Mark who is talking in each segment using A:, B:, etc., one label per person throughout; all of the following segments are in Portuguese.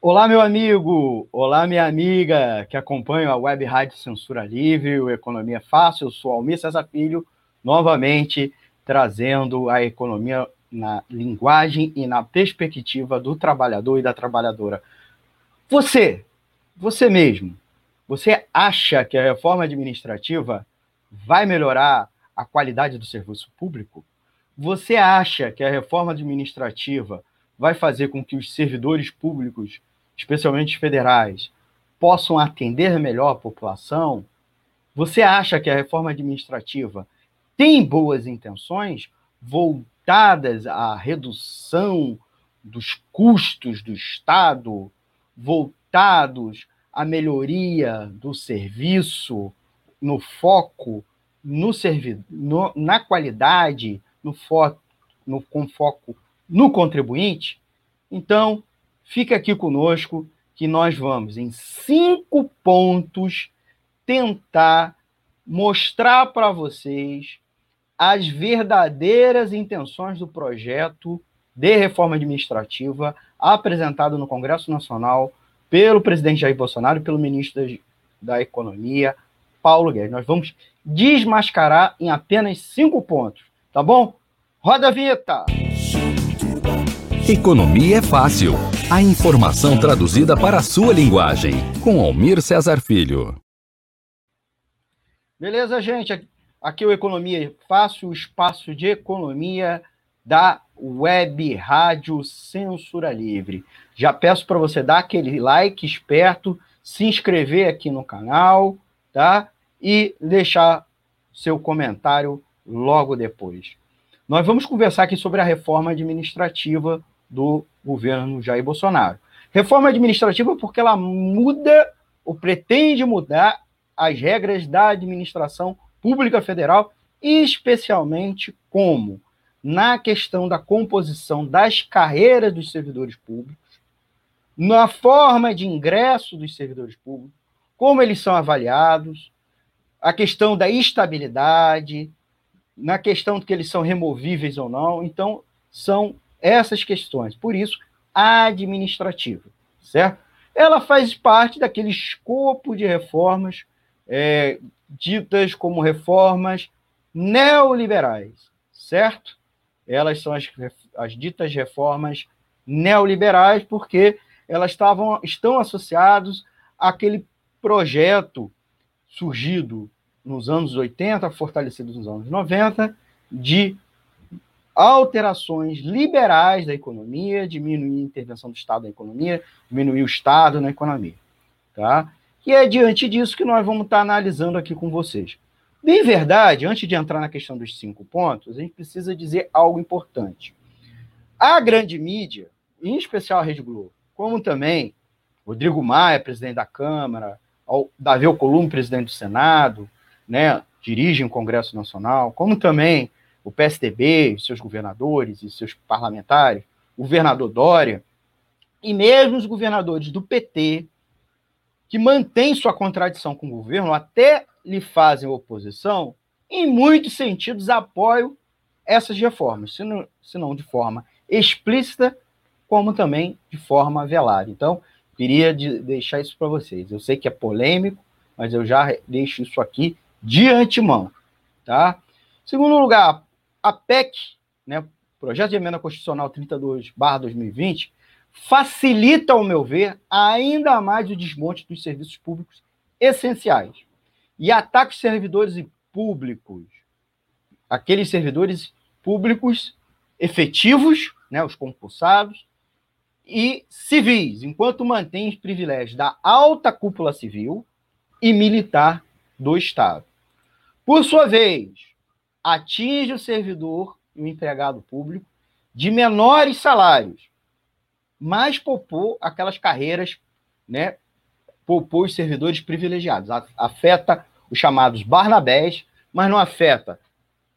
A: Olá, meu amigo! Olá, minha amiga que acompanha a Web Rádio Censura Livre, o Economia Fácil. Eu sou Almir César Filho, novamente trazendo a economia na linguagem e na perspectiva do trabalhador e da trabalhadora. Você, você mesmo, você acha que a reforma administrativa vai melhorar a qualidade do serviço público? Você acha que a reforma administrativa vai fazer com que os servidores públicos, especialmente federais, possam atender melhor a população? Você acha que a reforma administrativa tem boas intenções voltadas à redução dos custos do Estado, voltados à melhoria do serviço, no foco no servidor, na qualidade, no foco, no, com foco no contribuinte, então fica aqui conosco que nós vamos, em cinco pontos, tentar mostrar para vocês as verdadeiras intenções do projeto de reforma administrativa apresentado no Congresso Nacional pelo presidente Jair Bolsonaro e pelo ministro da Economia, Paulo Guedes. Nós vamos desmascarar em apenas cinco pontos, tá bom? Roda a vinheta!
B: Economia é fácil. A informação traduzida para a sua linguagem. Com Almir Cesar Filho.
A: Beleza, gente? Aqui o Economia é Fácil, o espaço de economia da Web Rádio Censura Livre. Já peço para você dar aquele like esperto, se inscrever aqui no canal, tá? E deixar seu comentário logo depois. Nós vamos conversar aqui sobre a reforma administrativa do governo Jair Bolsonaro. Reforma administrativa porque ela muda ou pretende mudar as regras da administração pública federal, especialmente como na questão da composição das carreiras dos servidores públicos, na forma de ingresso dos servidores públicos, como eles são avaliados, a questão da estabilidade, na questão de que eles são removíveis ou não. Então, são essas questões. Por isso, administrativa, certo? Ela faz parte daquele escopo de reformas é, ditas como reformas neoliberais, certo? Elas são as, as ditas reformas neoliberais porque elas estavam, estão associadas àquele projeto surgido nos anos 80, fortalecido nos anos 90, de alterações liberais da economia, diminuir a intervenção do Estado na economia, diminuir o Estado na economia. Tá? E é diante disso que nós vamos estar analisando aqui com vocês. Bem verdade, antes de entrar na questão dos cinco pontos, a gente precisa dizer algo importante. A grande mídia, em especial a Rede Globo, como também Rodrigo Maia, presidente da Câmara, Davi Alcolumbre, presidente do Senado, né, dirigem o Congresso Nacional, como também o PSDB, seus governadores e seus parlamentares, o governador Dória, e mesmo os governadores do PT, que mantêm sua contradição com o governo, até lhe fazem oposição, em muitos sentidos apoiam essas reformas, se não, se não de forma explícita, como também de forma velada. Então, queria de, deixar isso para vocês. Eu sei que é polêmico, mas eu já deixo isso aqui de antemão, tá? Segundo lugar, a PEC, né, Projeto de Emenda Constitucional 32/2020, facilita, ao meu ver, ainda mais o desmonte dos serviços públicos essenciais. E ataca os servidores públicos, aqueles servidores públicos efetivos, né, os concursados, e civis, enquanto mantém os privilégios da alta cúpula civil e militar do Estado. Por sua vez, atinge o servidor e o empregado público de menores salários, mas poupou aquelas carreiras, né? Poupou os servidores privilegiados. Afeta os chamados Barnabés, mas não afeta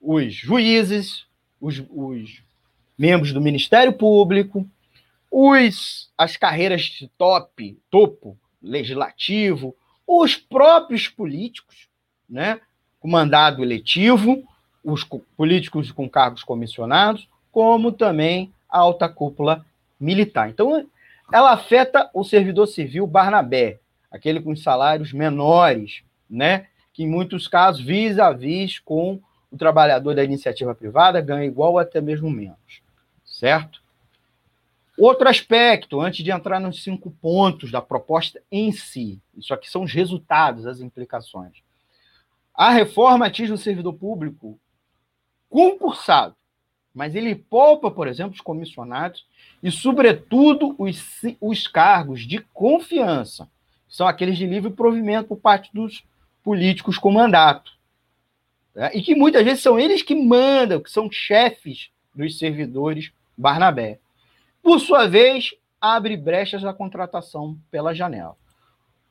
A: os juízes, os, os membros do Ministério Público, os, as carreiras de top, topo, legislativo, os próprios políticos, né? Com mandado eletivo, os políticos com cargos comissionados, como também a alta cúpula militar. Então, ela afeta o servidor civil Barnabé, aquele com salários menores, né? Que em muitos casos, vis a vis com o trabalhador da iniciativa privada, ganha igual ou até mesmo menos, certo? Outro aspecto, antes de entrar nos cinco pontos da proposta em si, isso aqui são os resultados, as implicações. A reforma atinge o servidor público concursado, mas ele poupa, por exemplo, os comissionados e, sobretudo, os, os cargos de confiança, são aqueles de livre provimento por parte dos políticos com mandato. Né? E que muitas vezes são eles que mandam, que são chefes dos servidores Barnabé. Por sua vez, abre brechas à contratação pela janela.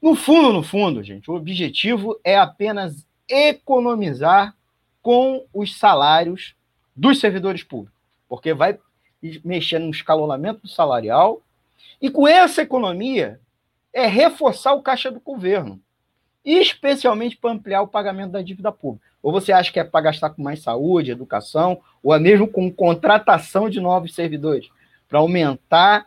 A: No fundo, no fundo, gente, o objetivo é apenas economizar com os salários dos servidores públicos, porque vai mexer no escalonamento salarial e com essa economia é reforçar o caixa do governo, especialmente para ampliar o pagamento da dívida pública. Ou você acha que é para gastar com mais saúde, educação, ou é mesmo com contratação de novos servidores, para aumentar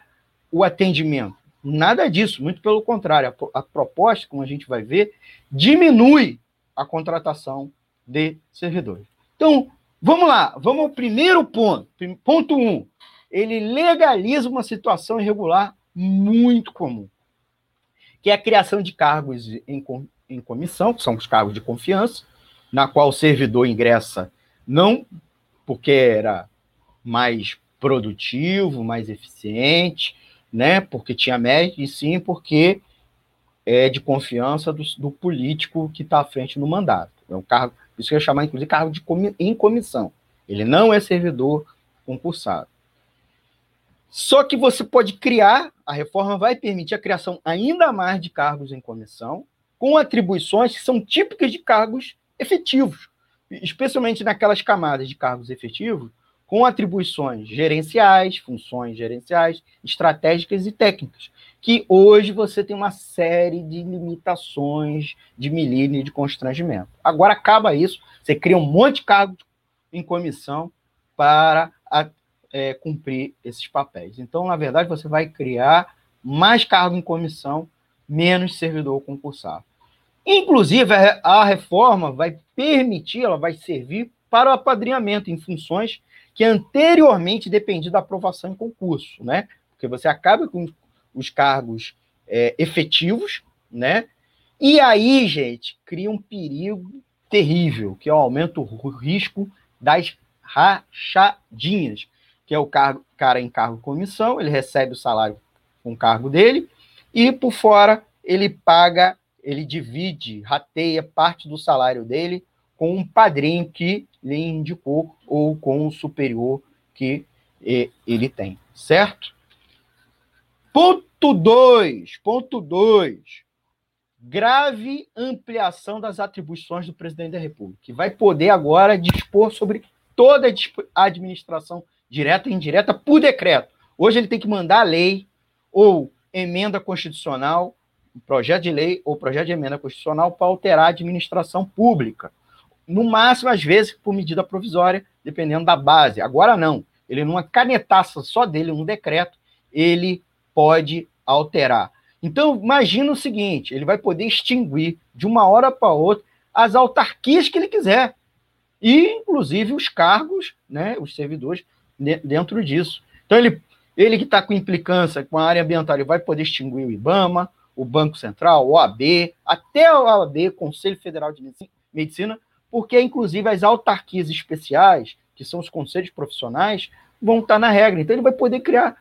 A: o atendimento? Nada disso, muito pelo contrário. A, proposta, como a gente vai ver, diminui a contratação de servidores. Então, vamos lá, vamos ao primeiro ponto. Ponto 1. Um, ele legaliza uma situação irregular muito comum que é a criação de cargos em, em comissão, que são os cargos de confiança, na qual o servidor ingressa não porque era mais produtivo, mais eficiente, né, porque tinha mérito, e sim porque é de confiança do, do político que está à frente no mandato. É um cargo, isso ia chamar, inclusive, cargo de comi, em comissão. Ele não é servidor concursado. Só que você pode criar, a reforma vai permitir a criação ainda mais de cargos em comissão, com atribuições que são típicas de cargos efetivos, especialmente naquelas camadas de cargos efetivos, com atribuições gerenciais, funções gerenciais, estratégicas e técnicas, que hoje você tem uma série de limitações de milímetro de constrangimento. Agora acaba isso, você cria um monte de cargos em comissão para a, é, cumprir esses papéis. Então, na verdade, você vai criar mais cargo em comissão, menos servidor concursado. Inclusive, a reforma vai permitir, ela vai servir para o apadrinhamento em funções que anteriormente dependiam da aprovação em concurso, né? Porque você acaba com os cargos é, efetivos, né? E aí, gente, cria um perigo terrível, que é o aumento do risco das rachadinhas, que é o cargo, cara em cargo comissão, ele recebe o salário com o cargo dele, e por fora ele paga, ele divide, rateia parte do salário dele com um padrinho que lhe indicou ou com o superior que ele tem, certo? Ponto 2, ponto 2. Grave ampliação das atribuições do presidente da República, que vai poder agora dispor sobre toda a administração direta e indireta, por decreto. Hoje ele tem que mandar lei ou emenda constitucional, projeto de lei ou projeto de emenda constitucional para alterar a administração pública. No máximo, às vezes, por medida provisória, dependendo da base. Agora não. Ele, numa canetaça só dele, um decreto, ele pode alterar. Então, imagina o seguinte: ele vai poder extinguir de uma hora para outra as autarquias que ele quiser. E, inclusive, os cargos, né, os servidores dentro disso. Então, ele, ele que está com implicância com a área ambiental, ele vai poder extinguir o IBAMA, o Banco Central, o OAB, até o OAB, Conselho Federal de Medicina, porque, inclusive, as autarquias especiais, que são os conselhos profissionais, vão estar na regra. Então, ele vai poder criar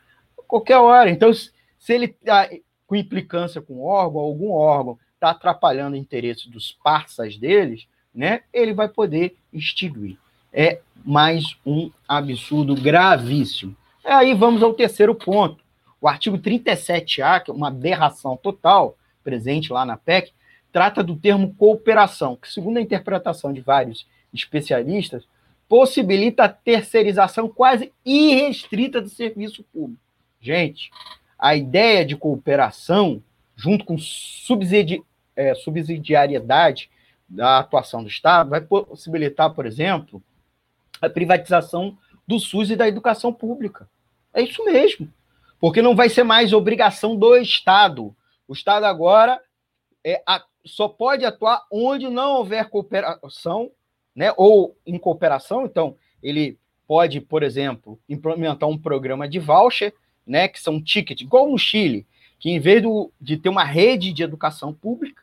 A: qualquer hora. Então, se ele está com implicância com órgão, algum órgão está atrapalhando o interesse dos parças deles, né, ele vai poder instituir é mais um absurdo gravíssimo. Aí vamos ao terceiro ponto. O artigo 37A, que é uma aberração total, presente lá na PEC, trata do termo cooperação, que, segundo a interpretação de vários especialistas, possibilita a terceirização quase irrestrita do serviço público. Gente, a ideia de cooperação, junto com subsidi é, subsidiariedade da atuação do Estado, vai possibilitar, por exemplo, a privatização do SUS e da educação pública. É isso mesmo. Porque não vai ser mais obrigação do Estado. O Estado agora é, a, só pode atuar onde não houver cooperação, né? Ou em cooperação. Então, ele pode, por exemplo, implementar um programa de voucher, né? Que são tickets, igual no Chile, que em vez do, de ter uma rede de educação pública,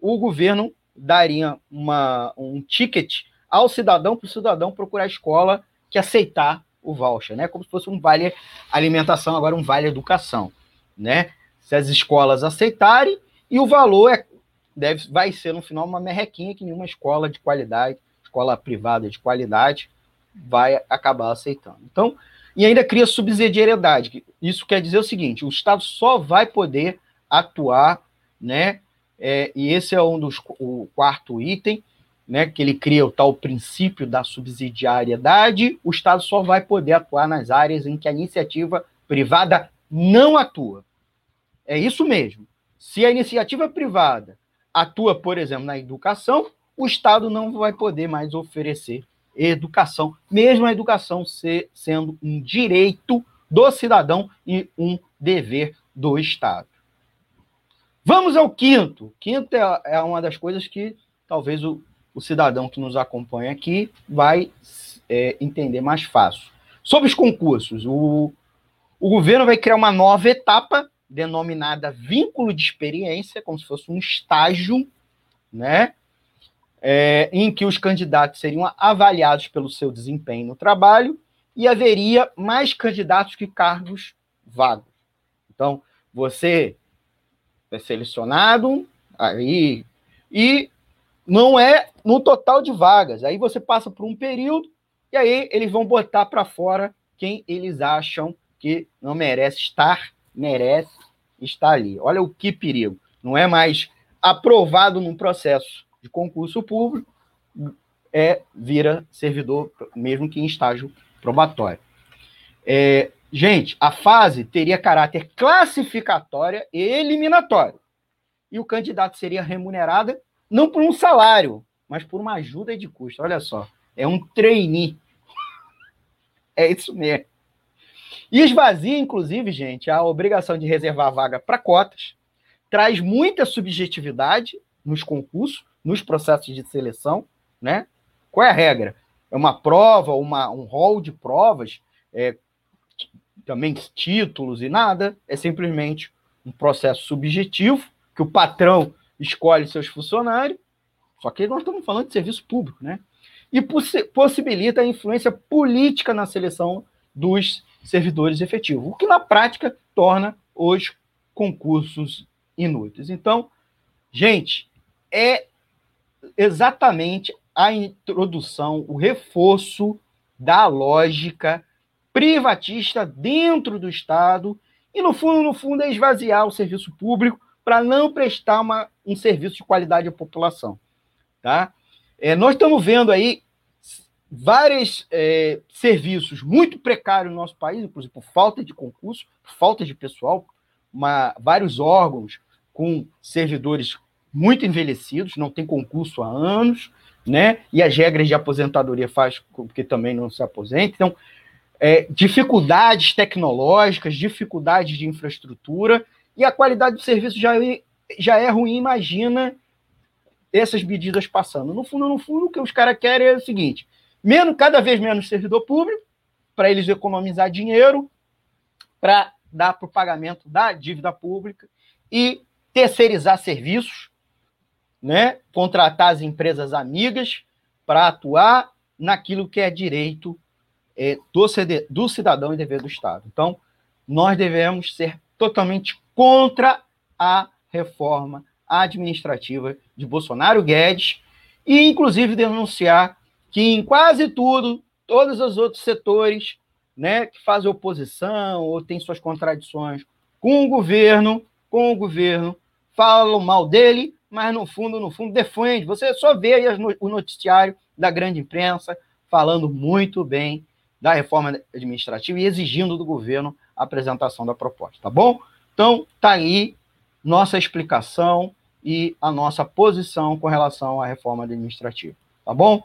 A: o governo daria uma, um ticket ao cidadão para o cidadão procurar a escola que aceitar o voucher, né? Como se fosse um vale alimentação, agora um vale educação, né? Se as escolas aceitarem, e o valor é, deve, vai ser, no final, uma merrequinha que nenhuma escola de qualidade, escola privada de qualidade, vai acabar aceitando. Então, e ainda cria subsidiariedade. Isso quer dizer o seguinte: o Estado só vai poder atuar, né? É, e esse é um dos o quarto item, né? Que ele cria o tal princípio da subsidiariedade. O Estado só vai poder atuar nas áreas em que a iniciativa privada não atua. É isso mesmo. Se a iniciativa privada atua, por exemplo, na educação, o Estado não vai poder mais oferecer educação, mesmo a educação ser, sendo um direito do cidadão e um dever do Estado. Vamos ao quinto. Quinto é, é uma das coisas que talvez o, o cidadão que nos acompanha aqui vai é, entender mais fácil. Sobre os concursos, o, o governo vai criar uma nova etapa denominada vínculo de experiência, como se fosse um estágio, né? É, em que os candidatos seriam avaliados pelo seu desempenho no trabalho e haveria mais candidatos que cargos vagos. Então, você é selecionado aí e não é no total de vagas. Aí você passa por um período e aí eles vão botar para fora quem eles acham que não merece estar, merece estar ali. Olha o que perigo. Não é mais aprovado num processo de concurso público, é vira servidor, mesmo que em estágio probatório. É, gente, a fase teria caráter classificatória e eliminatório. E o candidato seria remunerado não por um salário, mas por uma ajuda de custo. Olha só, é um trainee. É isso mesmo. E esvazia, inclusive, gente, a obrigação de reservar vaga para cotas, traz muita subjetividade nos concursos, nos processos de seleção, né? Qual é a regra? É uma prova, uma, um rol de provas, é, também títulos e nada, é simplesmente um processo subjetivo que o patrão escolhe seus funcionários, só que nós estamos falando de serviço público, né? E possibilita a influência política na seleção dos servidores efetivos, o que na prática torna os concursos inúteis. Então, gente, é exatamente a introdução, o reforço da lógica privatista dentro do Estado e, no fundo, no fundo, é esvaziar o serviço público para não prestar uma, um serviço de qualidade à população. Tá? É, nós estamos vendo aí vários é, serviços muito precários no nosso país, inclusive por falta de concurso, falta de pessoal, uma, vários órgãos com servidores muito envelhecidos, não tem concurso há anos, né? E as regras de aposentadoria faz com que também não se aposente. Então, é, dificuldades tecnológicas, dificuldades de infraestrutura e a qualidade do serviço já, é, já é ruim. Imagina essas medidas passando. No fundo, no fundo, o que os caras querem é o seguinte: menos, cada vez menos servidor público, para eles economizar dinheiro, para dar para o pagamento da dívida pública e terceirizar serviços, né? contratar as empresas amigas para atuar naquilo que é direito é, do, CD, do cidadão e dever do Estado. Então, nós devemos ser totalmente contra a reforma administrativa de Bolsonaro Guedes e, inclusive, denunciar que em quase tudo, todos os outros setores né, que fazem oposição ou têm suas contradições com o governo, com o governo, falam mal dele, mas no fundo, no fundo, defende. Você só vê aí o noticiário da grande imprensa falando muito bem da reforma administrativa e exigindo do governo a apresentação da proposta, tá bom? Então, tá aí nossa explicação e a nossa posição com relação à reforma administrativa, tá bom?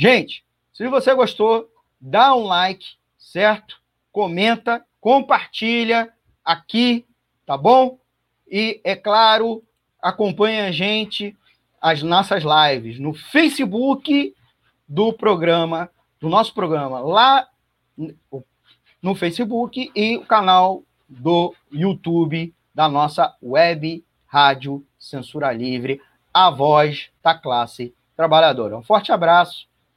A: Gente, se você gostou, dá um like, certo? Comenta, compartilha aqui, tá bom? E, é claro, acompanhe a gente, as nossas lives no Facebook do programa, do nosso programa, lá no Facebook e o canal do YouTube da nossa web rádio Censura Livre, a voz da classe trabalhadora. Um forte abraço.